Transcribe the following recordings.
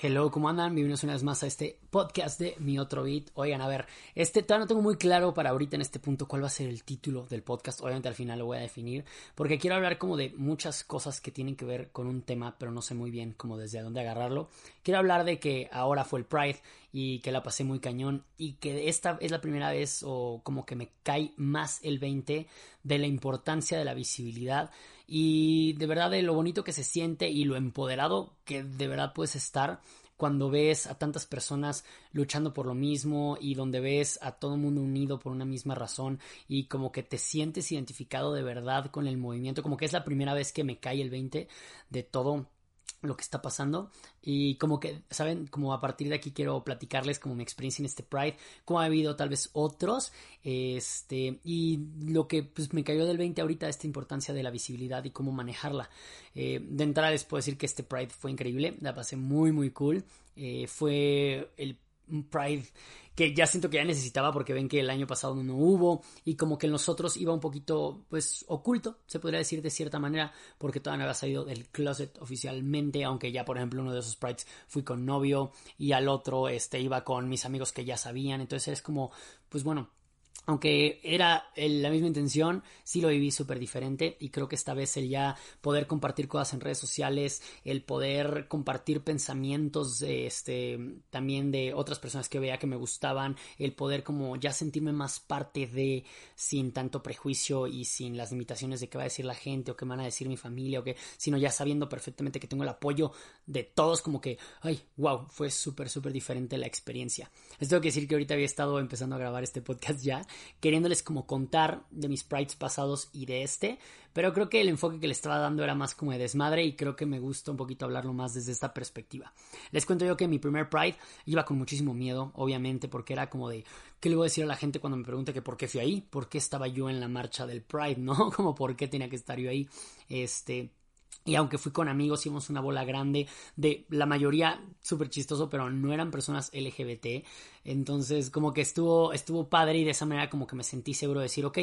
Hello, ¿cómo andan? Bienvenidos una vez más a este podcast de Mi Otro Beat. Oigan, a ver, este todavía no tengo muy claro para ahorita en este punto cuál va a ser el título del podcast. Obviamente al final lo voy a definir porque quiero hablar como de muchas cosas que tienen que ver con un tema, pero no sé muy bien cómo desde dónde agarrarlo. Quiero hablar de que ahora fue el Pride y que la pasé muy cañón y que esta es la primera vez o como que me cae más el 20 de la importancia de la visibilidad y de verdad de lo bonito que se siente y lo empoderado que de verdad puedes estar cuando ves a tantas personas luchando por lo mismo y donde ves a todo el mundo unido por una misma razón y como que te sientes identificado de verdad con el movimiento, como que es la primera vez que me cae el 20 de todo lo que está pasando. Y como que saben como a partir de aquí quiero platicarles como mi experiencia en este Pride como ha habido tal vez otros este y lo que pues me cayó del 20 ahorita esta importancia de la visibilidad y cómo manejarla. Eh, de entrada les puedo decir que este Pride fue increíble la pasé muy muy cool. Eh, fue el Pride que ya siento que ya necesitaba porque ven que el año pasado no hubo y como que en nosotros iba un poquito pues oculto, se podría decir de cierta manera, porque todavía no había salido del closet oficialmente, aunque ya por ejemplo uno de esos prides fui con novio y al otro este iba con mis amigos que ya sabían, entonces es como pues bueno, aunque era la misma intención, sí lo viví súper diferente y creo que esta vez el ya poder compartir cosas en redes sociales, el poder compartir pensamientos este, también de otras personas que veía que me gustaban, el poder como ya sentirme más parte de sin tanto prejuicio y sin las limitaciones de qué va a decir la gente o qué van a decir mi familia o qué, sino ya sabiendo perfectamente que tengo el apoyo de todos como que, ay, wow, fue súper, súper diferente la experiencia. Les tengo que decir que ahorita había estado empezando a grabar este podcast ya queriéndoles como contar de mis prides pasados y de este, pero creo que el enfoque que le estaba dando era más como de desmadre y creo que me gusta un poquito hablarlo más desde esta perspectiva. Les cuento yo que mi primer pride iba con muchísimo miedo, obviamente, porque era como de, ¿qué le voy a decir a la gente cuando me pregunte que por qué fui ahí? ¿Por qué estaba yo en la marcha del pride? ¿No? Como por qué tenía que estar yo ahí. Este, y aunque fui con amigos, hicimos una bola grande de la mayoría súper chistoso, pero no eran personas LGBT. Entonces, como que estuvo, estuvo padre y de esa manera como que me sentí seguro de decir, ok,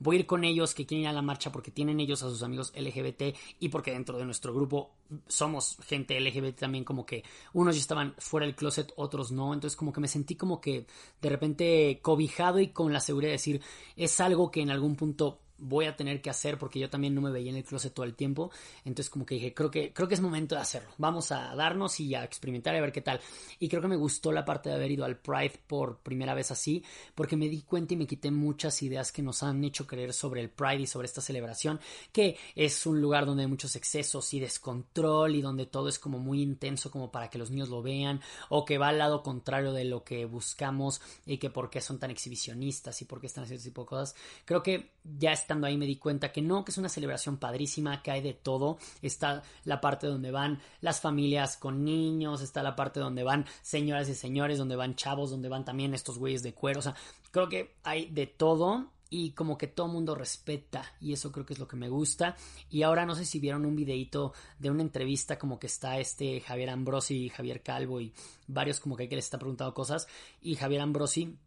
voy a ir con ellos que quieren ir a la marcha porque tienen ellos a sus amigos LGBT y porque dentro de nuestro grupo somos gente LGBT también como que unos ya estaban fuera del closet, otros no. Entonces, como que me sentí como que de repente cobijado y con la seguridad de decir, es algo que en algún punto voy a tener que hacer porque yo también no me veía en el closet todo el tiempo. Entonces como que dije, creo que, creo que es momento de hacerlo. Vamos a darnos y a experimentar y a ver qué tal. Y creo que me gustó la parte de haber ido al Pride por primera vez así, porque me di cuenta y me quité muchas ideas que nos han hecho creer sobre el Pride y sobre esta celebración, que es un lugar donde hay muchos excesos y descontrol y donde todo es como muy intenso como para que los niños lo vean, o que va al lado contrario de lo que buscamos y que por qué son tan exhibicionistas y por qué están haciendo ese tipo de cosas. Creo que ya es estando ahí me di cuenta que no, que es una celebración padrísima, que hay de todo. Está la parte donde van las familias con niños, está la parte donde van señoras y señores, donde van chavos, donde van también estos güeyes de cuero. O sea, creo que hay de todo y como que todo mundo respeta y eso creo que es lo que me gusta y ahora no sé si vieron un videito de una entrevista como que está este Javier Ambrosi y Javier Calvo y varios como que que les está preguntando cosas y Javier Ambrosi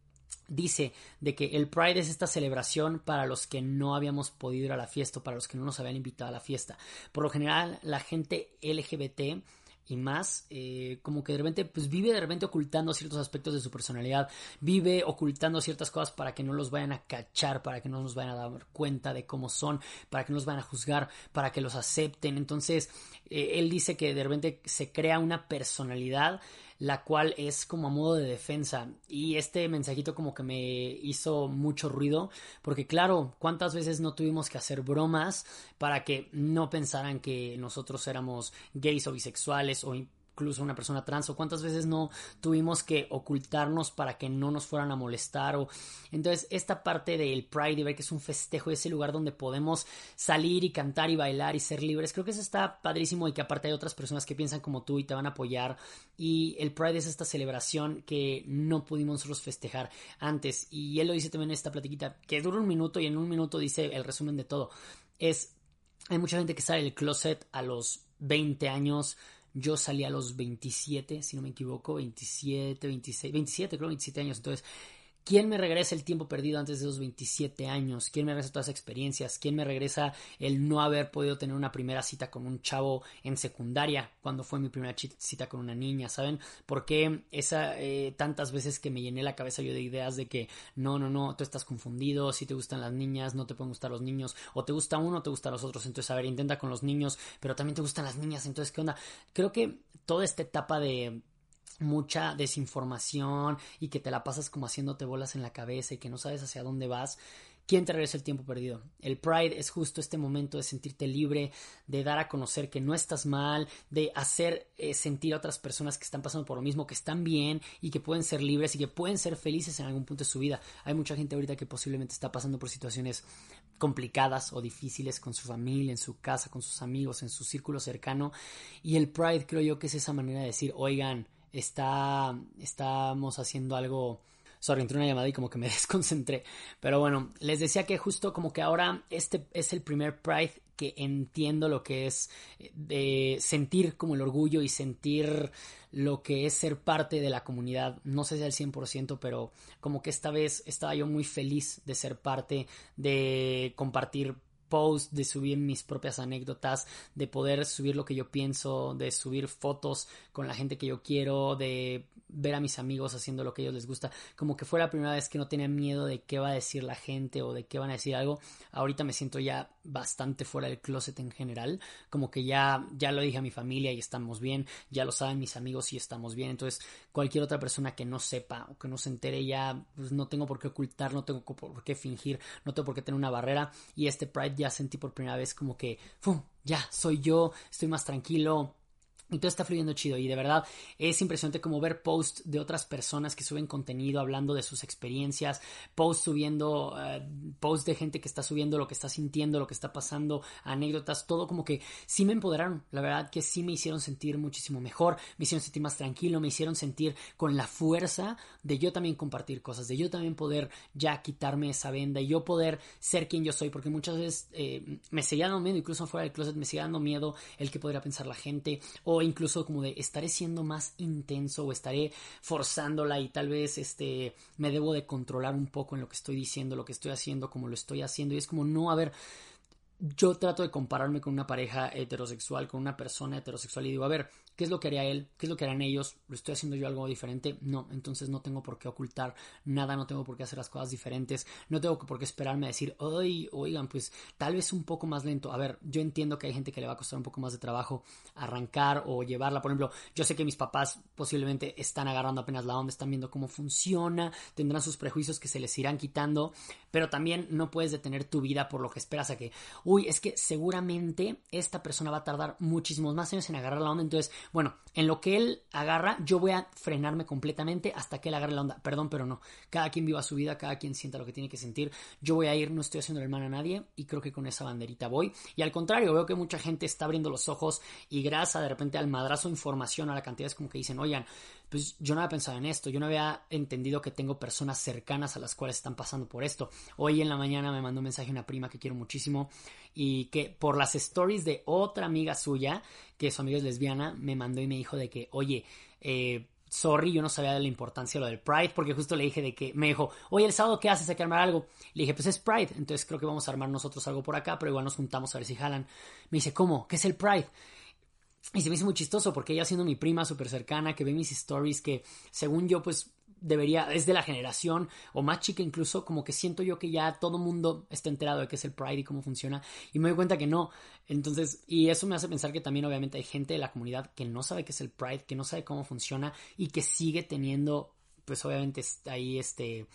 dice de que el Pride es esta celebración para los que no habíamos podido ir a la fiesta, para los que no nos habían invitado a la fiesta. Por lo general, la gente LGBT y más, eh, como que de repente, pues vive de repente ocultando ciertos aspectos de su personalidad, vive ocultando ciertas cosas para que no los vayan a cachar, para que no nos vayan a dar cuenta de cómo son, para que no los vayan a juzgar, para que los acepten. Entonces, eh, él dice que de repente se crea una personalidad la cual es como a modo de defensa. Y este mensajito como que me hizo mucho ruido, porque claro, ¿cuántas veces no tuvimos que hacer bromas para que no pensaran que nosotros éramos gays o bisexuales o incluso una persona trans o cuántas veces no tuvimos que ocultarnos para que no nos fueran a molestar o entonces esta parte del Pride y ver que es un festejo ese lugar donde podemos salir y cantar y bailar y ser libres creo que eso está padrísimo y que aparte hay otras personas que piensan como tú y te van a apoyar y el Pride es esta celebración que no pudimos nosotros festejar antes y él lo dice también en esta platiquita que dura un minuto y en un minuto dice el resumen de todo es hay mucha gente que sale del closet a los 20 años yo salí a los 27, si no me equivoco, 27, 26, 27, creo 27 años. Entonces, ¿Quién me regresa el tiempo perdido antes de esos 27 años? ¿Quién me regresa todas las experiencias? ¿Quién me regresa el no haber podido tener una primera cita con un chavo en secundaria cuando fue mi primera cita con una niña? ¿Saben? Porque esa eh, tantas veces que me llené la cabeza yo de ideas de que no, no, no, tú estás confundido, si te gustan las niñas, no te pueden gustar los niños, o te gusta uno, o te gustan los otros. Entonces, a ver, intenta con los niños, pero también te gustan las niñas. Entonces, ¿qué onda? Creo que toda esta etapa de mucha desinformación y que te la pasas como haciéndote bolas en la cabeza y que no sabes hacia dónde vas, ¿quién te regresa el tiempo perdido? El Pride es justo este momento de sentirte libre, de dar a conocer que no estás mal, de hacer eh, sentir a otras personas que están pasando por lo mismo, que están bien y que pueden ser libres y que pueden ser felices en algún punto de su vida. Hay mucha gente ahorita que posiblemente está pasando por situaciones complicadas o difíciles con su familia, en su casa, con sus amigos, en su círculo cercano. Y el Pride creo yo que es esa manera de decir, oigan, está, estamos haciendo algo... Sorry, entré una llamada y como que me desconcentré. Pero bueno, les decía que justo como que ahora este es el primer Pride que entiendo lo que es eh, de sentir como el orgullo y sentir lo que es ser parte de la comunidad. No sé si al 100%, pero como que esta vez estaba yo muy feliz de ser parte, de compartir post, de subir mis propias anécdotas, de poder subir lo que yo pienso, de subir fotos con la gente que yo quiero, de ver a mis amigos haciendo lo que a ellos les gusta, como que fue la primera vez que no tenía miedo de qué va a decir la gente o de qué van a decir algo. Ahorita me siento ya bastante fuera del closet en general, como que ya ya lo dije a mi familia y estamos bien, ya lo saben mis amigos y estamos bien. Entonces, cualquier otra persona que no sepa o que no se entere ya pues no tengo por qué ocultar, no tengo por qué fingir, no tengo por qué tener una barrera y este Pride ya sentí por primera vez como que, ¡fum! Ya, soy yo, estoy más tranquilo, y todo está fluyendo chido y de verdad es impresionante como ver posts de otras personas que suben contenido hablando de sus experiencias, posts subiendo, uh, posts de gente que está subiendo lo que está sintiendo, lo que está pasando, anécdotas, todo como que sí me empoderaron, la verdad que sí me hicieron sentir muchísimo mejor, me hicieron sentir más tranquilo, me hicieron sentir con la fuerza de yo también compartir cosas, de yo también poder ya quitarme esa venda y yo poder ser quien yo soy, porque muchas veces eh, me seguía dando miedo, incluso fuera del closet me seguía dando miedo el que podría pensar la gente incluso como de estaré siendo más intenso o estaré forzándola y tal vez este me debo de controlar un poco en lo que estoy diciendo, lo que estoy haciendo, como lo estoy haciendo. Y es como no, a ver, yo trato de compararme con una pareja heterosexual, con una persona heterosexual y digo, a ver, ¿qué es lo que haría él? ¿Qué es lo que harían ellos? ¿Lo estoy haciendo yo algo diferente? No, entonces no tengo por qué ocultar nada, no tengo por qué hacer las cosas diferentes, no tengo por qué esperarme a decir, oigan, pues tal vez un poco más lento. A ver, yo entiendo que hay gente que le va a costar un poco más de trabajo arrancar o llevarla. Por ejemplo, yo sé que mis papás posiblemente están agarrando apenas la onda, están viendo cómo funciona, tendrán sus prejuicios que se les irán quitando, pero también no puedes detener tu vida por lo que esperas a que uy, es que seguramente esta persona va a tardar muchísimos más años en agarrar la onda. Entonces, bueno, en lo que él agarra, yo voy a frenarme completamente hasta que él agarre la onda. Perdón, pero no. Cada quien viva su vida, cada quien sienta lo que tiene que sentir. Yo voy a ir, no estoy haciendo el mal a nadie y creo que con esa banderita voy. Y al contrario, veo que mucha gente está abriendo los ojos y grasa de repente al madrazo información, a la cantidad es como que dicen, oigan, pues yo no había pensado en esto, yo no había entendido que tengo personas cercanas a las cuales están pasando por esto. Hoy en la mañana me mandó un mensaje una prima que quiero muchísimo y que por las stories de otra amiga suya, que su amiga es lesbiana, me mandó y me dijo de que, oye, eh, sorry, yo no sabía de la importancia de lo del Pride, porque justo le dije de que me dijo, oye, el sábado, ¿qué haces? Hay que armar algo. Le dije, pues es Pride, entonces creo que vamos a armar nosotros algo por acá, pero igual nos juntamos a ver si jalan. Me dice, ¿cómo? ¿Qué es el Pride? Y se me hizo muy chistoso porque ella siendo mi prima súper cercana, que ve mis stories, que según yo pues debería, es de la generación o más chica incluso, como que siento yo que ya todo mundo está enterado de qué es el Pride y cómo funciona y me doy cuenta que no. Entonces, y eso me hace pensar que también obviamente hay gente de la comunidad que no sabe qué es el Pride, que no sabe cómo funciona y que sigue teniendo, pues obviamente ahí este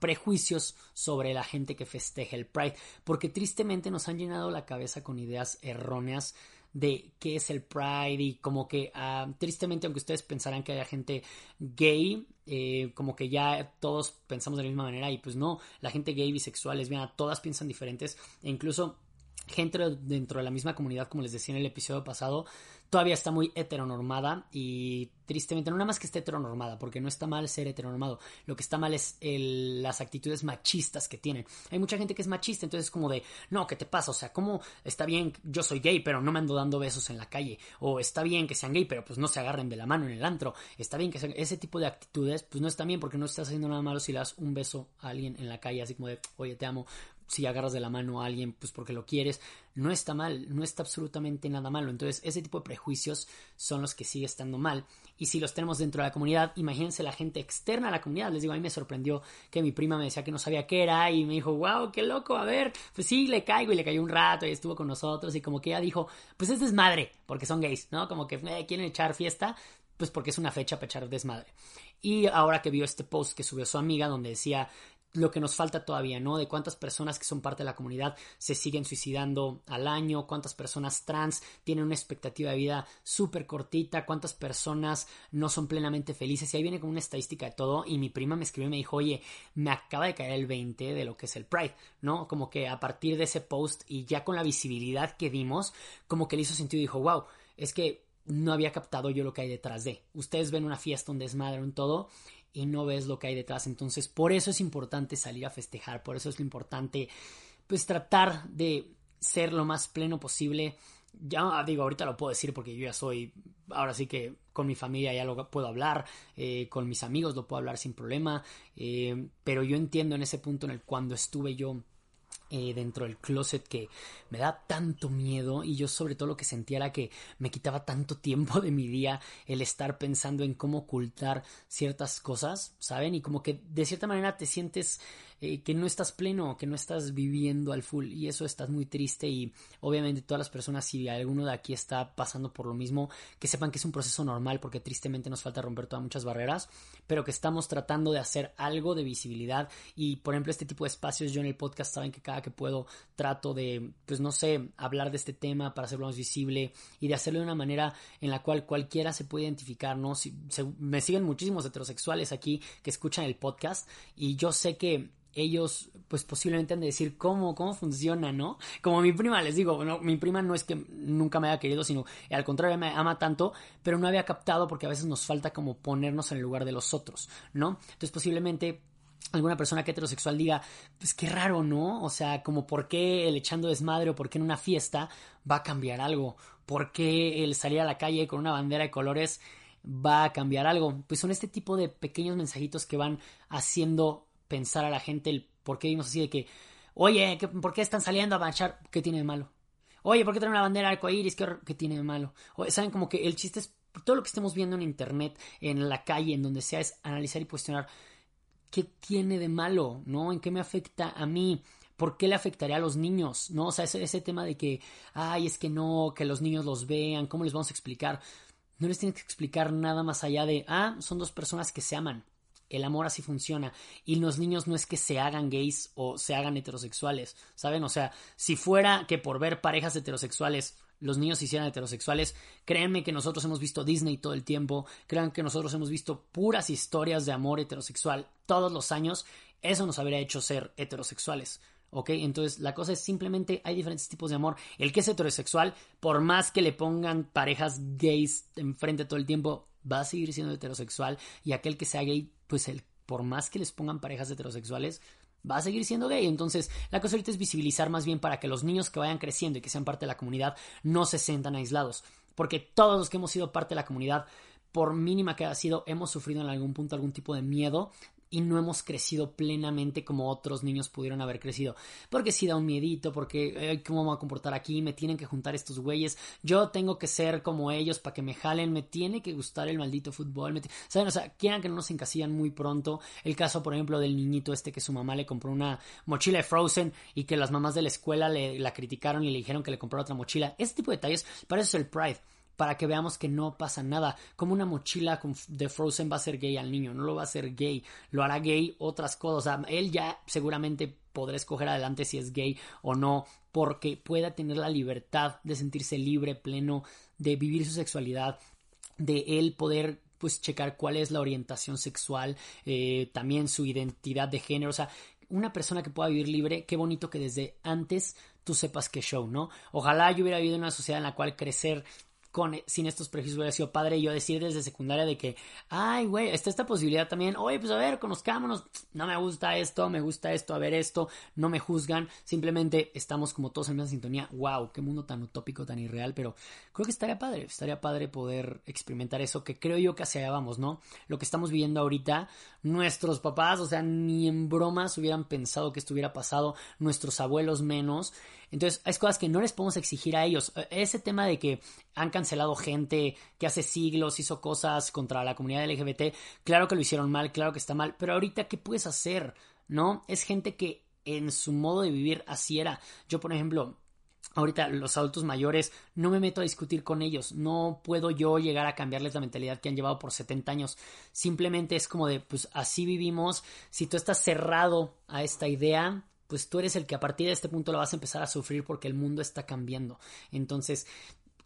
prejuicios sobre la gente que festeja el Pride, porque tristemente nos han llenado la cabeza con ideas erróneas de qué es el Pride y como que ah, tristemente aunque ustedes pensarán que haya gente gay eh, como que ya todos pensamos de la misma manera y pues no la gente gay bisexual lesbiana todas piensan diferentes e incluso gente dentro de la misma comunidad como les decía en el episodio pasado todavía está muy heteronormada y tristemente, no nada más que esté heteronormada, porque no está mal ser heteronormado, lo que está mal es las actitudes machistas que tienen. Hay mucha gente que es machista, entonces es como de, no, ¿qué te pasa? O sea, ¿cómo está bien, yo soy gay, pero no me ando dando besos en la calle? O está bien que sean gay, pero pues no se agarren de la mano en el antro. Está bien que sean... ese tipo de actitudes, pues no está bien porque no estás haciendo nada malo si le das un beso a alguien en la calle, así como de, oye, te amo, si agarras de la mano a alguien, pues porque lo quieres, no está mal, no está absolutamente nada malo. Entonces, ese tipo de prejuicios son los que sigue estando mal. Y si los tenemos dentro de la comunidad, imagínense la gente externa a la comunidad. Les digo, a mí me sorprendió que mi prima me decía que no sabía qué era y me dijo, wow, qué loco, a ver, pues sí, le caigo y le cayó un rato y estuvo con nosotros y como que ella dijo, pues es desmadre, porque son gays, ¿no? Como que eh, quieren echar fiesta, pues porque es una fecha para echar desmadre. Y ahora que vio este post que subió su amiga donde decía lo que nos falta todavía, ¿no? De cuántas personas que son parte de la comunidad se siguen suicidando al año, cuántas personas trans tienen una expectativa de vida súper cortita, cuántas personas no son plenamente felices. Y ahí viene con una estadística de todo. Y mi prima me escribió y me dijo, oye, me acaba de caer el 20 de lo que es el Pride, ¿no? Como que a partir de ese post y ya con la visibilidad que dimos, como que le hizo sentido y dijo, wow, es que no había captado yo lo que hay detrás de. Ustedes ven una fiesta, un desmadre, un todo, y no ves lo que hay detrás. Entonces, por eso es importante salir a festejar, por eso es lo importante, pues tratar de ser lo más pleno posible. Ya digo, ahorita lo puedo decir porque yo ya soy, ahora sí que con mi familia ya lo puedo hablar, eh, con mis amigos lo puedo hablar sin problema, eh, pero yo entiendo en ese punto en el cuando estuve yo eh, dentro del closet que me da tanto miedo y yo sobre todo lo que sentía era que me quitaba tanto tiempo de mi día el estar pensando en cómo ocultar ciertas cosas, ¿saben? Y como que de cierta manera te sientes eh, que no estás pleno, que no estás viviendo al full y eso estás muy triste y obviamente todas las personas si alguno de aquí está pasando por lo mismo, que sepan que es un proceso normal porque tristemente nos falta romper todas muchas barreras, pero que estamos tratando de hacer algo de visibilidad y por ejemplo este tipo de espacios yo en el podcast saben que cada que puedo trato de pues no sé, hablar de este tema para hacerlo más visible y de hacerlo de una manera en la cual cualquiera se puede identificar, ¿no? Me siguen muchísimos heterosexuales aquí que escuchan el podcast y yo sé que ellos pues posiblemente han de decir cómo, cómo funciona, ¿no? Como mi prima, les digo, no, mi prima no es que nunca me haya querido, sino al contrario me ama tanto, pero no había captado porque a veces nos falta como ponernos en el lugar de los otros, ¿no? Entonces posiblemente alguna persona que heterosexual diga, pues qué raro, ¿no? O sea, como por qué el echando desmadre o por qué en una fiesta va a cambiar algo, por qué el salir a la calle con una bandera de colores va a cambiar algo. Pues son este tipo de pequeños mensajitos que van haciendo pensar a la gente el por qué vimos así de que, oye, ¿por qué están saliendo a marchar? ¿Qué tiene de malo? Oye, ¿por qué traen una bandera arcoíris? ¿Qué, ¿Qué tiene de malo? Saben como que el chiste es todo lo que estemos viendo en internet, en la calle, en donde sea, es analizar y cuestionar qué tiene de malo, ¿no? ¿En qué me afecta a mí? ¿Por qué le afectaría a los niños? ¿No? O sea, ese, ese tema de que, ay, es que no, que los niños los vean, ¿cómo les vamos a explicar? No les tienes que explicar nada más allá de, ah, son dos personas que se aman. El amor así funciona. Y los niños no es que se hagan gays o se hagan heterosexuales, ¿saben? O sea, si fuera que por ver parejas heterosexuales los niños se hicieran heterosexuales, créanme que nosotros hemos visto Disney todo el tiempo, crean que nosotros hemos visto puras historias de amor heterosexual todos los años, eso nos habría hecho ser heterosexuales. ¿Ok? Entonces la cosa es simplemente hay diferentes tipos de amor. El que es heterosexual, por más que le pongan parejas gays enfrente todo el tiempo, va a seguir siendo heterosexual y aquel que sea gay, pues el, por más que les pongan parejas heterosexuales, va a seguir siendo gay. Entonces, la cosa ahorita es visibilizar más bien para que los niños que vayan creciendo y que sean parte de la comunidad no se sientan aislados. Porque todos los que hemos sido parte de la comunidad, por mínima que haya sido, hemos sufrido en algún punto algún tipo de miedo y no hemos crecido plenamente como otros niños pudieron haber crecido. Porque si da un miedito, porque cómo me voy a comportar aquí, me tienen que juntar estos güeyes, yo tengo que ser como ellos para que me jalen, me tiene que gustar el maldito fútbol, ¿saben? O sea, quieran que no nos encasillan muy pronto. El caso, por ejemplo, del niñito este que su mamá le compró una mochila de Frozen y que las mamás de la escuela le, la criticaron y le dijeron que le compró otra mochila. Este tipo de detalles, para eso es el Pride para que veamos que no pasa nada. Como una mochila de Frozen va a ser gay al niño, no lo va a ser gay, lo hará gay otras cosas. él ya seguramente podrá escoger adelante si es gay o no, porque pueda tener la libertad de sentirse libre, pleno, de vivir su sexualidad, de él poder pues checar cuál es la orientación sexual, eh, también su identidad de género, o sea, una persona que pueda vivir libre, qué bonito que desde antes tú sepas que show, ¿no? Ojalá yo hubiera vivido en una sociedad en la cual crecer con, sin estos prejuicios hubiera sido padre yo decir desde secundaria de que, ay, güey, está esta posibilidad también, oye, pues a ver, conozcámonos, no me gusta esto, me gusta esto, a ver esto, no me juzgan, simplemente estamos como todos en una sintonía, wow, qué mundo tan utópico, tan irreal, pero creo que estaría padre, estaría padre poder experimentar eso, que creo yo que hacia vamos, ¿no? Lo que estamos viviendo ahorita, nuestros papás, o sea, ni en bromas hubieran pensado que esto hubiera pasado, nuestros abuelos menos, entonces, hay cosas que no les podemos exigir a ellos. E, ese tema de que han cancelado gente que hace siglos hizo cosas contra la comunidad LGBT, claro que lo hicieron mal, claro que está mal, pero ahorita, ¿qué puedes hacer? ¿No? Es gente que en su modo de vivir así era. Yo, por ejemplo, ahorita los adultos mayores, no me meto a discutir con ellos, no puedo yo llegar a cambiarles la mentalidad que han llevado por 70 años, simplemente es como de, pues así vivimos, si tú estás cerrado a esta idea, pues tú eres el que a partir de este punto lo vas a empezar a sufrir porque el mundo está cambiando. Entonces,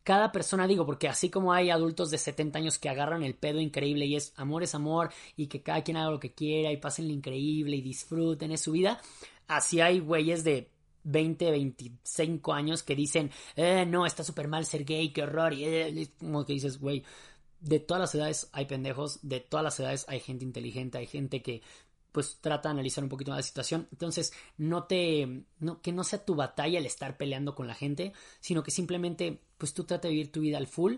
cada persona, digo, porque así como hay adultos de 70 años que agarran el pedo increíble y es amor es amor y que cada quien haga lo que quiera y pasen lo increíble y disfruten es su vida, así hay güeyes de 20, 25 años que dicen, eh, no, está súper mal ser gay, qué horror, y eh, como que dices, güey, de todas las edades hay pendejos, de todas las edades hay gente inteligente, hay gente que pues trata de analizar un poquito más la situación. Entonces, no te, no, que no sea tu batalla el estar peleando con la gente, sino que simplemente, pues tú trata de vivir tu vida al full.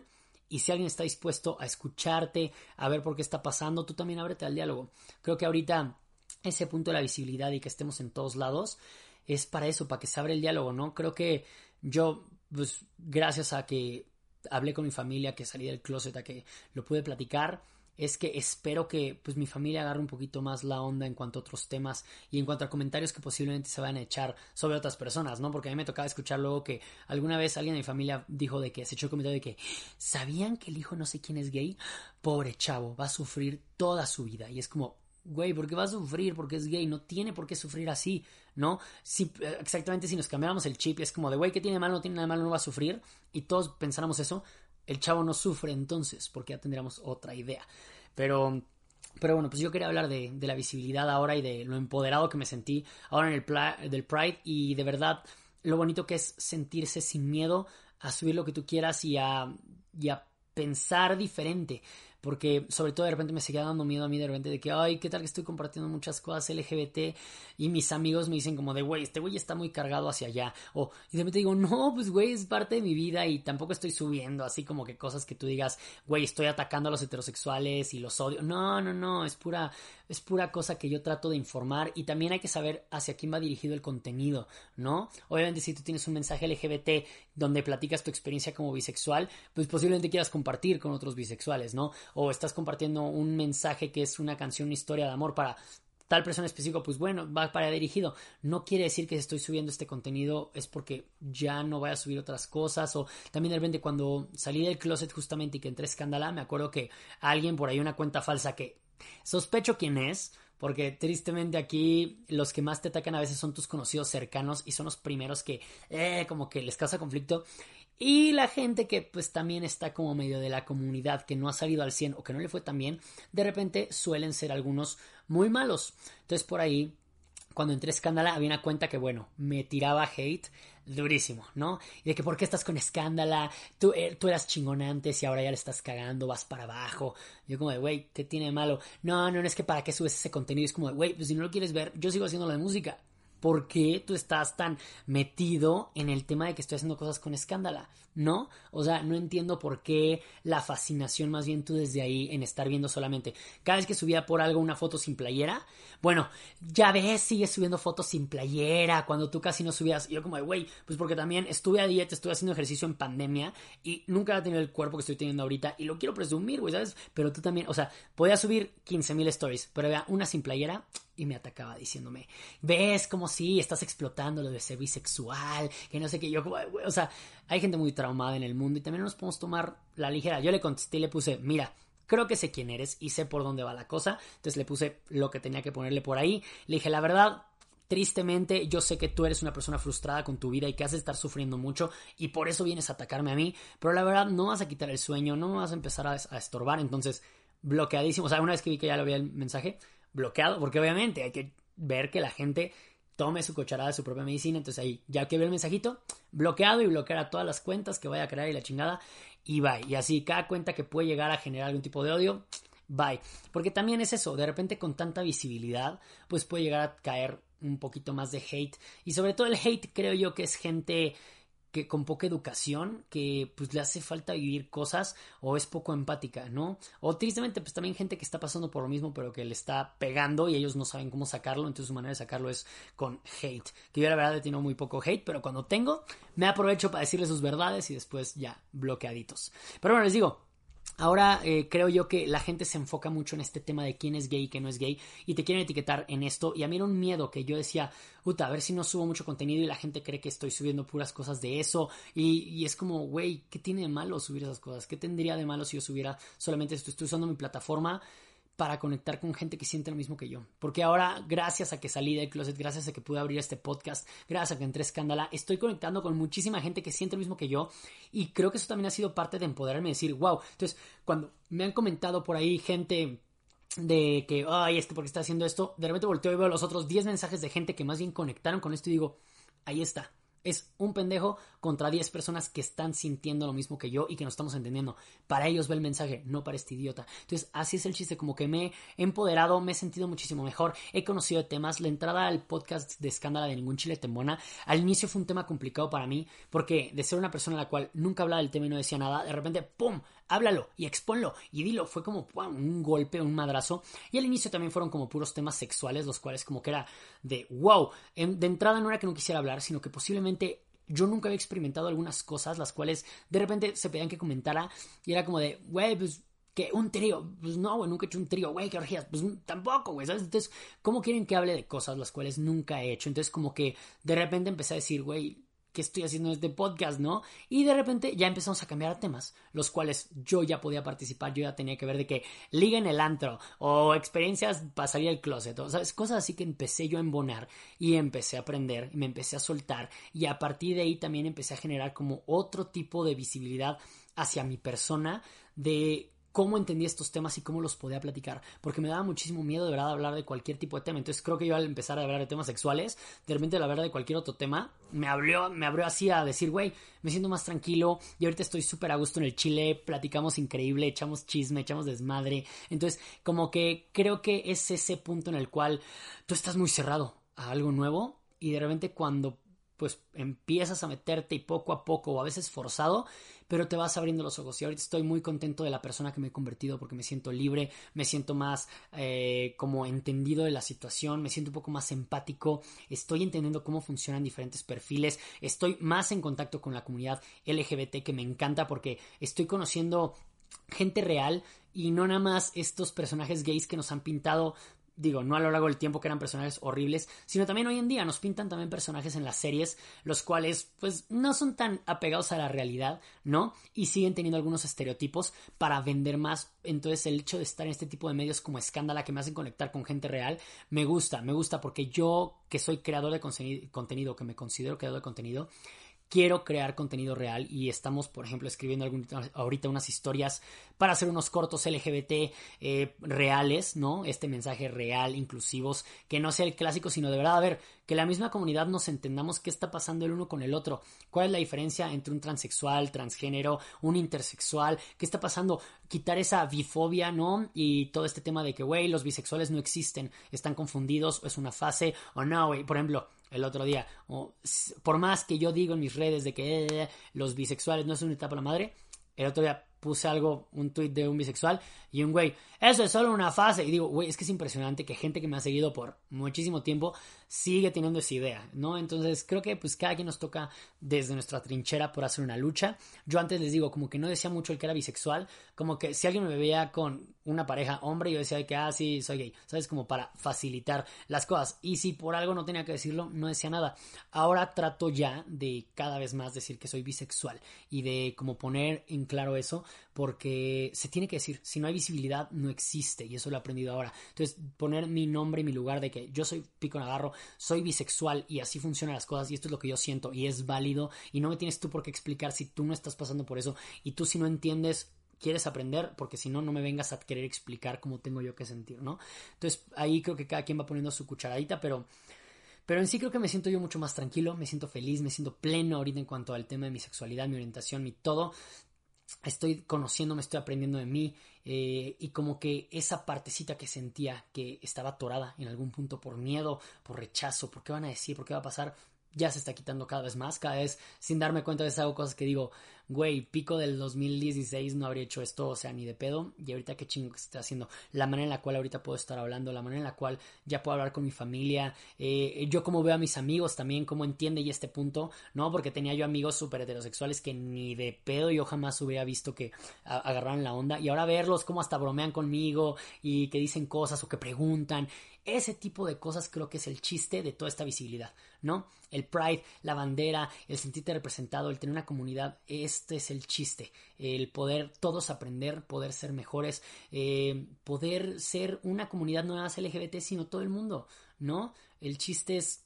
Y si alguien está dispuesto a escucharte, a ver por qué está pasando, tú también ábrete al diálogo. Creo que ahorita ese punto de la visibilidad y que estemos en todos lados es para eso, para que se abra el diálogo, ¿no? Creo que yo, pues gracias a que hablé con mi familia, que salí del closet, a que lo pude platicar, es que espero que pues mi familia agarre un poquito más la onda en cuanto a otros temas y en cuanto a comentarios que posiblemente se van a echar sobre otras personas, ¿no? Porque a mí me tocaba escuchar luego que alguna vez alguien de mi familia dijo de que se echó el comentario de que ¿sabían que el hijo no sé quién es gay? Pobre chavo, va a sufrir toda su vida y es como Güey, ¿por qué va a sufrir? Porque es gay, no tiene por qué sufrir así, ¿no? Si, eh, exactamente si nos cambiáramos el chip, es como de, güey, ¿qué tiene de malo? No tiene nada de no va a sufrir, y todos pensáramos eso, el chavo no sufre entonces, porque ya tendríamos otra idea. Pero, pero bueno, pues yo quería hablar de, de la visibilidad ahora y de lo empoderado que me sentí ahora en el del Pride y de verdad lo bonito que es sentirse sin miedo a subir lo que tú quieras y a, y a pensar diferente porque sobre todo de repente me seguía dando miedo a mí de repente de que, ay, ¿qué tal que estoy compartiendo muchas cosas LGBT? Y mis amigos me dicen como de, güey, este güey está muy cargado hacia allá. O, y de repente digo, no, pues güey, es parte de mi vida y tampoco estoy subiendo así como que cosas que tú digas, güey, estoy atacando a los heterosexuales y los odio. No, no, no, es pura, es pura cosa que yo trato de informar y también hay que saber hacia quién va dirigido el contenido, ¿no? Obviamente si tú tienes un mensaje LGBT donde platicas tu experiencia como bisexual, pues posiblemente quieras compartir con otros bisexuales, ¿no? O estás compartiendo un mensaje que es una canción, una historia de amor para tal persona específico, pues bueno, va para dirigido. No quiere decir que si estoy subiendo este contenido es porque ya no voy a subir otras cosas. O también de repente cuando salí del closet justamente y que entré a escándala, me acuerdo que alguien por ahí una cuenta falsa que sospecho quién es, porque tristemente aquí los que más te atacan a veces son tus conocidos cercanos y son los primeros que eh, como que les causa conflicto. Y la gente que pues también está como medio de la comunidad que no ha salido al 100 o que no le fue tan bien, de repente suelen ser algunos muy malos. Entonces por ahí, cuando entré a Escándala, había una cuenta que bueno, me tiraba hate durísimo, ¿no? Y de que por qué estás con Escándala, tú, eh, tú eras chingón antes y ahora ya le estás cagando, vas para abajo. Yo como de, güey, ¿qué tiene de malo? No, no, no es que para qué subes ese contenido, es como de, güey, pues si no lo quieres ver, yo sigo haciendo la música. ¿Por qué tú estás tan metido en el tema de que estoy haciendo cosas con escándala? ¿No? O sea, no entiendo por qué la fascinación más bien tú desde ahí en estar viendo solamente. Cada vez que subía por algo una foto sin playera, bueno, ya ves, sigues subiendo fotos sin playera cuando tú casi no subías. Yo como güey, pues porque también estuve a dieta, estuve haciendo ejercicio en pandemia y nunca he tenido el cuerpo que estoy teniendo ahorita y lo quiero presumir, güey, ¿sabes? Pero tú también, o sea, podía subir 15.000 stories, pero había una sin playera y me atacaba diciéndome, ves como si estás explotando lo de ser bisexual, que no sé qué, yo como, o sea, hay gente muy traumada en el mundo y también nos podemos tomar la ligera. Yo le contesté y le puse, mira, creo que sé quién eres y sé por dónde va la cosa, entonces le puse lo que tenía que ponerle por ahí, le dije, la verdad, Tristemente, yo sé que tú eres una persona frustrada con tu vida y que has de estar sufriendo mucho y por eso vienes a atacarme a mí, pero la verdad no vas a quitar el sueño, no vas a empezar a, a estorbar, entonces bloqueadísimo, o sea, una vez que vi que ya lo había el mensaje, bloqueado, porque obviamente hay que ver que la gente tome su cucharada de su propia medicina, entonces ahí ya que ve el mensajito, bloqueado y bloquear a todas las cuentas que vaya a crear y la chingada. y bye. Y así cada cuenta que puede llegar a generar algún tipo de odio, bye. Porque también es eso, de repente con tanta visibilidad, pues puede llegar a caer un poquito más de hate. Y sobre todo el hate creo yo que es gente que con poca educación, que pues le hace falta vivir cosas o es poco empática, ¿no? O tristemente pues también gente que está pasando por lo mismo pero que le está pegando y ellos no saben cómo sacarlo, entonces su manera de sacarlo es con hate. Que yo la verdad he tenido muy poco hate, pero cuando tengo me aprovecho para decirle sus verdades y después ya bloqueaditos. Pero bueno, les digo, Ahora eh, creo yo que la gente se enfoca mucho en este tema de quién es gay y quién no es gay y te quieren etiquetar en esto y a mí era un miedo que yo decía, puta, a ver si no subo mucho contenido y la gente cree que estoy subiendo puras cosas de eso y, y es como, güey, ¿qué tiene de malo subir esas cosas? ¿Qué tendría de malo si yo subiera solamente esto? Estoy usando mi plataforma para conectar con gente que siente lo mismo que yo. Porque ahora, gracias a que salí del closet, gracias a que pude abrir este podcast, gracias a que entré a Escándala, estoy conectando con muchísima gente que siente lo mismo que yo. Y creo que eso también ha sido parte de empoderarme y decir, wow. Entonces, cuando me han comentado por ahí gente de que, ay, este, porque está haciendo esto? De repente volteo y veo los otros 10 mensajes de gente que más bien conectaron con esto y digo, ahí está es un pendejo contra 10 personas que están sintiendo lo mismo que yo y que nos estamos entendiendo. Para ellos ve el mensaje, no para este idiota. Entonces, así es el chiste, como que me he empoderado, me he sentido muchísimo mejor, he conocido temas. La entrada al podcast de Escándala de Ningún Chile Tembona, al inicio fue un tema complicado para mí, porque de ser una persona a la cual nunca hablaba del tema y no decía nada, de repente, ¡pum! Háblalo y exponlo y dilo. Fue como un golpe, un madrazo. Y al inicio también fueron como puros temas sexuales, los cuales como que era de wow. de entrada no era que no quisiera hablar, sino que posiblemente yo nunca había experimentado algunas cosas, las cuales de repente se pedían que comentara y era como de, güey, pues que un trío, pues no, güey, nunca he hecho un trío, güey, qué orgías, pues tampoco, güey, ¿sabes? Entonces, ¿cómo quieren que hable de cosas las cuales nunca he hecho? Entonces, como que de repente empecé a decir, güey, que estoy haciendo este podcast, ¿no? Y de repente ya empezamos a cambiar temas, los cuales yo ya podía participar, yo ya tenía que ver de que liga en el antro o experiencias para salir del closet, o ¿sabes? Cosas así que empecé yo a embonar y empecé a aprender, y me empecé a soltar y a partir de ahí también empecé a generar como otro tipo de visibilidad hacia mi persona de cómo entendía estos temas y cómo los podía platicar, porque me daba muchísimo miedo de verdad hablar de cualquier tipo de tema. Entonces creo que yo al empezar a hablar de temas sexuales, de repente al hablar de cualquier otro tema, me abrió, me abrió así a decir, güey, me siento más tranquilo y ahorita estoy súper a gusto en el Chile, platicamos increíble, echamos chisme, echamos desmadre. Entonces como que creo que es ese punto en el cual tú estás muy cerrado a algo nuevo y de repente cuando pues empiezas a meterte y poco a poco o a veces forzado, pero te vas abriendo los ojos. Y ahorita estoy muy contento de la persona que me he convertido porque me siento libre, me siento más eh, como entendido de la situación, me siento un poco más empático, estoy entendiendo cómo funcionan diferentes perfiles, estoy más en contacto con la comunidad LGBT que me encanta porque estoy conociendo gente real y no nada más estos personajes gays que nos han pintado digo, no a lo largo del tiempo que eran personajes horribles, sino también hoy en día nos pintan también personajes en las series, los cuales pues no son tan apegados a la realidad, ¿no? Y siguen teniendo algunos estereotipos para vender más. Entonces el hecho de estar en este tipo de medios como escándala que me hacen conectar con gente real, me gusta, me gusta porque yo que soy creador de contenido, que me considero creador de contenido, quiero crear contenido real y estamos, por ejemplo, escribiendo algún, ahorita unas historias para hacer unos cortos LGBT eh, reales, ¿no? Este mensaje real, inclusivos, que no sea el clásico, sino de verdad, a ver, que la misma comunidad nos entendamos qué está pasando el uno con el otro, cuál es la diferencia entre un transexual, transgénero, un intersexual, qué está pasando, quitar esa bifobia, ¿no? Y todo este tema de que, güey, los bisexuales no existen, están confundidos, es una fase, o no, güey, por ejemplo, el otro día. O, por más que yo digo en mis redes de que eh, los bisexuales no son una etapa la madre, el otro día puse algo, un tweet de un bisexual y un güey, eso es solo una fase. Y digo, güey, es que es impresionante que gente que me ha seguido por muchísimo tiempo sigue teniendo esa idea, ¿no? Entonces creo que pues cada quien nos toca desde nuestra trinchera por hacer una lucha. Yo antes les digo, como que no decía mucho el que era bisexual, como que si alguien me veía con una pareja hombre, yo decía que, ah, sí, soy gay, ¿sabes? Como para facilitar las cosas. Y si por algo no tenía que decirlo, no decía nada. Ahora trato ya de cada vez más decir que soy bisexual y de como poner en claro eso, porque se tiene que decir, si no hay visibilidad, no existe, y eso lo he aprendido ahora. Entonces, poner mi nombre y mi lugar de que yo soy Pico Navarro, soy bisexual y así funcionan las cosas y esto es lo que yo siento y es válido y no me tienes tú por qué explicar si tú no estás pasando por eso y tú si no entiendes quieres aprender, porque si no, no me vengas a querer explicar cómo tengo yo que sentir, ¿no? Entonces ahí creo que cada quien va poniendo su cucharadita, pero, pero en sí creo que me siento yo mucho más tranquilo, me siento feliz, me siento pleno ahorita en cuanto al tema de mi sexualidad, mi orientación, mi todo. Estoy conociendo, me estoy aprendiendo de mí eh, y como que esa partecita que sentía que estaba atorada en algún punto por miedo, por rechazo, por qué van a decir, por qué va a pasar, ya se está quitando cada vez más, cada vez sin darme cuenta de hago cosas que digo, güey, pico del 2016 no habría hecho esto, o sea, ni de pedo, y ahorita qué chingo que se está haciendo, la manera en la cual ahorita puedo estar hablando, la manera en la cual ya puedo hablar con mi familia, eh, yo como veo a mis amigos también, cómo entiende y este punto, ¿no? Porque tenía yo amigos súper heterosexuales que ni de pedo yo jamás hubiera visto que agarraran la onda, y ahora verlos como hasta bromean conmigo y que dicen cosas o que preguntan, ese tipo de cosas creo que es el chiste de toda esta visibilidad, ¿no? El pride, la bandera, el sentirte representado, el tener una comunidad, este es el chiste, el poder todos aprender, poder ser mejores, eh, poder ser una comunidad no nada más LGBT, sino todo el mundo, ¿no? El chiste es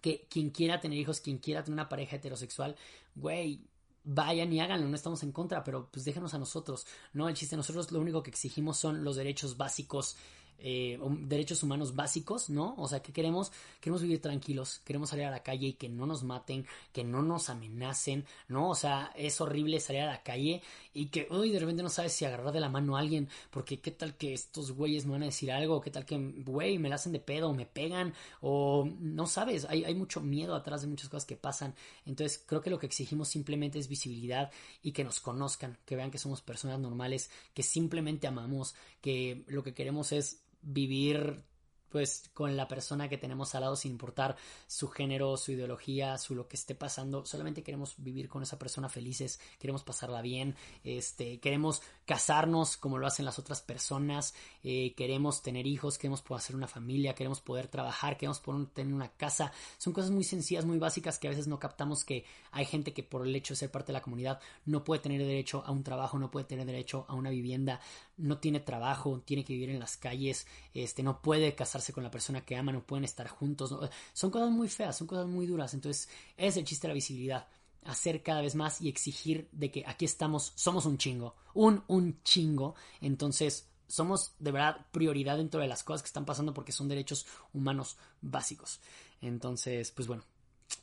que quien quiera tener hijos, quien quiera tener una pareja heterosexual, güey, vayan y háganlo, no estamos en contra, pero pues déjanos a nosotros, ¿no? El chiste, nosotros lo único que exigimos son los derechos básicos eh, derechos humanos básicos, ¿no? O sea, que queremos? Queremos vivir tranquilos, queremos salir a la calle y que no nos maten, que no nos amenacen, ¿no? O sea, es horrible salir a la calle y que, uy, de repente no sabes si agarrar de la mano a alguien, porque qué tal que estos güeyes me van a decir algo, qué tal que, güey, me la hacen de pedo, me pegan, o no sabes, hay, hay mucho miedo atrás de muchas cosas que pasan. Entonces, creo que lo que exigimos simplemente es visibilidad y que nos conozcan, que vean que somos personas normales, que simplemente amamos, que lo que queremos es vivir pues con la persona que tenemos al lado sin importar su género, su ideología, su lo que esté pasando, solamente queremos vivir con esa persona felices, queremos pasarla bien, este, queremos casarnos como lo hacen las otras personas, eh, queremos tener hijos, queremos poder hacer una familia, queremos poder trabajar, queremos poder tener una casa, son cosas muy sencillas, muy básicas que a veces no captamos que hay gente que por el hecho de ser parte de la comunidad no puede tener derecho a un trabajo, no puede tener derecho a una vivienda, no tiene trabajo, tiene que vivir en las calles, este, no puede casarse con la persona que ama, no pueden estar juntos. Son cosas muy feas, son cosas muy duras. Entonces, es el chiste de la visibilidad. Hacer cada vez más y exigir de que aquí estamos, somos un chingo. Un, un chingo. Entonces, somos de verdad prioridad dentro de las cosas que están pasando porque son derechos humanos básicos. Entonces, pues bueno,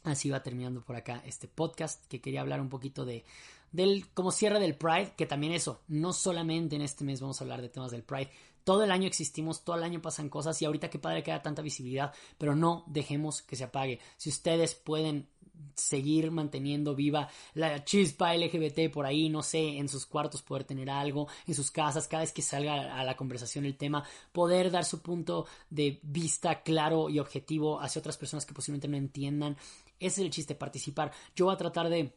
así va terminando por acá este podcast que quería hablar un poquito de del como cierre del Pride, que también eso, no solamente en este mes vamos a hablar de temas del Pride, todo el año existimos, todo el año pasan cosas y ahorita qué padre que haya tanta visibilidad, pero no dejemos que se apague. Si ustedes pueden seguir manteniendo viva la chispa LGBT por ahí, no sé, en sus cuartos poder tener algo, en sus casas, cada vez que salga a la conversación el tema, poder dar su punto de vista claro y objetivo hacia otras personas que posiblemente no entiendan. Ese es el chiste, participar. Yo voy a tratar de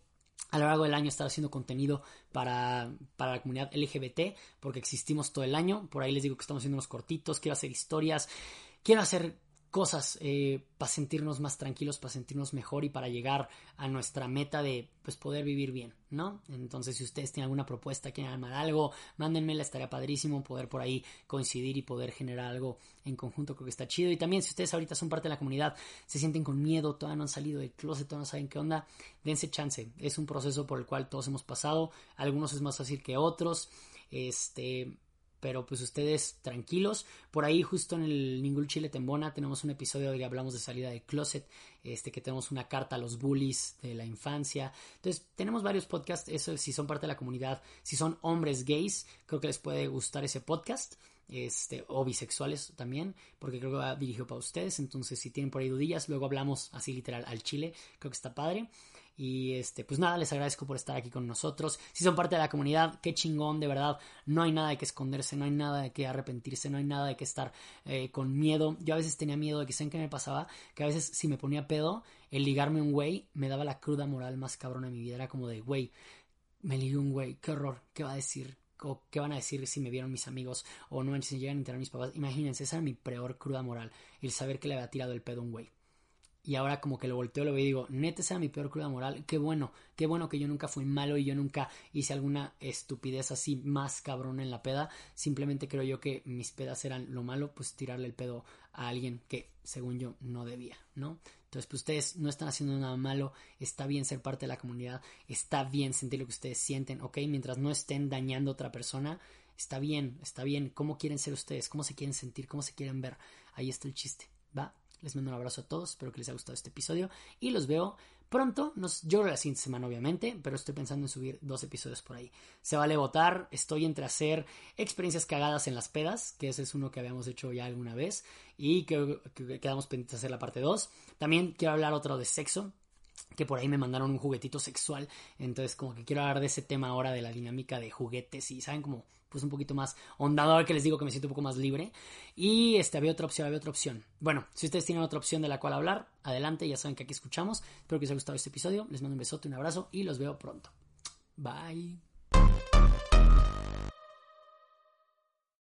a lo largo del año estar haciendo contenido para, para, la comunidad LGBT, porque existimos todo el año. Por ahí les digo que estamos haciendo unos cortitos, quiero hacer historias, quiero hacer cosas eh, para sentirnos más tranquilos, para sentirnos mejor y para llegar a nuestra meta de pues poder vivir bien, ¿no? Entonces si ustedes tienen alguna propuesta, quieren armar algo, mándenmela, estaría padrísimo poder por ahí coincidir y poder generar algo en conjunto, creo que está chido. Y también si ustedes ahorita son parte de la comunidad, se sienten con miedo, todavía no han salido del closet, todavía no saben qué onda, dense chance, es un proceso por el cual todos hemos pasado, algunos es más fácil que otros, este pero pues ustedes tranquilos. Por ahí justo en el Ningún Chile Tembona tenemos un episodio donde hablamos de salida de closet, este que tenemos una carta a los bullies de la infancia. Entonces tenemos varios podcasts, eso si son parte de la comunidad, si son hombres gays, creo que les puede gustar ese podcast. Este, o bisexuales también, porque creo que va dirigido para ustedes. Entonces, si tienen por ahí dudillas, luego hablamos así literal al chile. Creo que está padre. Y este, pues nada, les agradezco por estar aquí con nosotros. Si son parte de la comunidad, qué chingón, de verdad. No hay nada de que esconderse, no hay nada de que arrepentirse, no hay nada de que estar eh, con miedo. Yo a veces tenía miedo de que, ¿saben qué me pasaba? Que a veces si me ponía pedo, el ligarme un güey me daba la cruda moral más cabrona de mi vida. Era como de, güey, me ligué un güey, qué horror, ¿qué va a decir? o qué van a decir si me vieron mis amigos o no si llegan a enterar mis papás. Imagínense, esa era mi peor cruda moral, el saber que le había tirado el pedo a un güey. Y ahora como que lo volteo, lo veo y digo, neta, esa era mi peor cruda moral. Qué bueno, qué bueno que yo nunca fui malo y yo nunca hice alguna estupidez así más cabrón en la peda. Simplemente creo yo que mis pedas eran lo malo, pues tirarle el pedo a alguien que según yo no debía, ¿no? Entonces, pues ustedes no están haciendo nada malo, está bien ser parte de la comunidad, está bien sentir lo que ustedes sienten, ¿ok? Mientras no estén dañando a otra persona, está bien, está bien. ¿Cómo quieren ser ustedes? ¿Cómo se quieren sentir? ¿Cómo se quieren ver? Ahí está el chiste, ¿va? Les mando un abrazo a todos, espero que les haya gustado este episodio y los veo Pronto, yo creo la siguiente semana obviamente, pero estoy pensando en subir dos episodios por ahí. Se vale votar, estoy entre hacer experiencias cagadas en las pedas, que ese es uno que habíamos hecho ya alguna vez, y que, que quedamos pendientes de hacer la parte 2. También quiero hablar otro de sexo, que por ahí me mandaron un juguetito sexual, entonces como que quiero hablar de ese tema ahora de la dinámica de juguetes y saben como pues un poquito más ahora que les digo que me siento un poco más libre y este había otra opción, había otra opción. Bueno, si ustedes tienen otra opción de la cual hablar, adelante, ya saben que aquí escuchamos. Espero que les haya gustado este episodio, les mando un besote, un abrazo y los veo pronto. Bye.